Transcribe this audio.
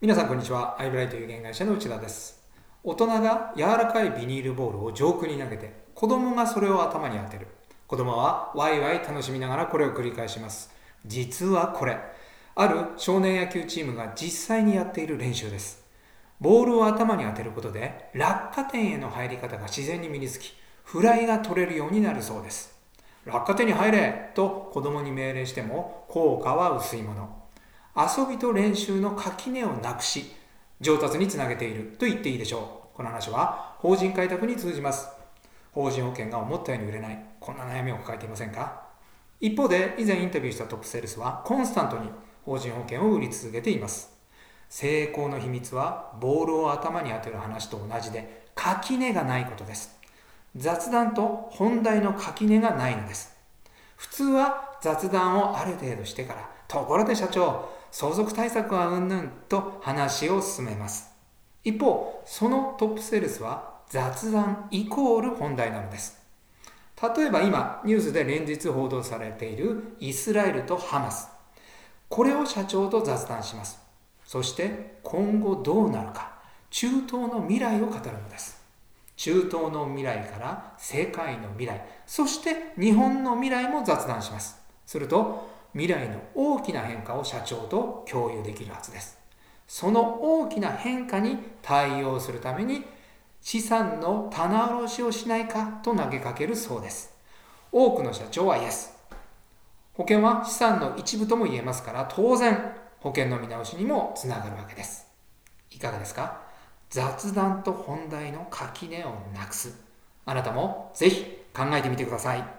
皆さんこんにちは。アイブライト有限会社の内田です。大人が柔らかいビニールボールを上空に投げて、子供がそれを頭に当てる。子供はワイワイ楽しみながらこれを繰り返します。実はこれ、ある少年野球チームが実際にやっている練習です。ボールを頭に当てることで、落下点への入り方が自然に身につき、フライが取れるようになるそうです。落下点に入れと子供に命令しても効果は薄いもの。遊びと練習の垣根をなくし、上達につなげていると言っていいでしょう。この話は法人開拓に通じます。法人保険が思ったように売れない。こんな悩みを抱えていませんか？一方で、以前インタビューしたトップセールスはコンスタントに法人保険を売り続けています。成功の秘密はボールを頭に当てる話と同じで垣根がないことです。雑談と本題の垣根がないのです。普通は雑談をある程度してから、ところで社長、相続対策はうんぬんと話を進めます。一方、そのトップセールスは雑談イコール本題なのです。例えば今、ニュースで連日報道されているイスラエルとハマス。これを社長と雑談します。そして今後どうなるか、中東の未来を語るのです。中東の未来から世界の未来、そして日本の未来も雑談します。すると、未来の大きな変化を社長と共有できるはずです。その大きな変化に対応するために資産の棚卸しをしないかと投げかけるそうです。多くの社長はイエス。保険は資産の一部とも言えますから当然保険の見直しにもつながるわけです。いかがですか？雑談と本題の垣根をなくす。あなたもぜひ考えてみてください。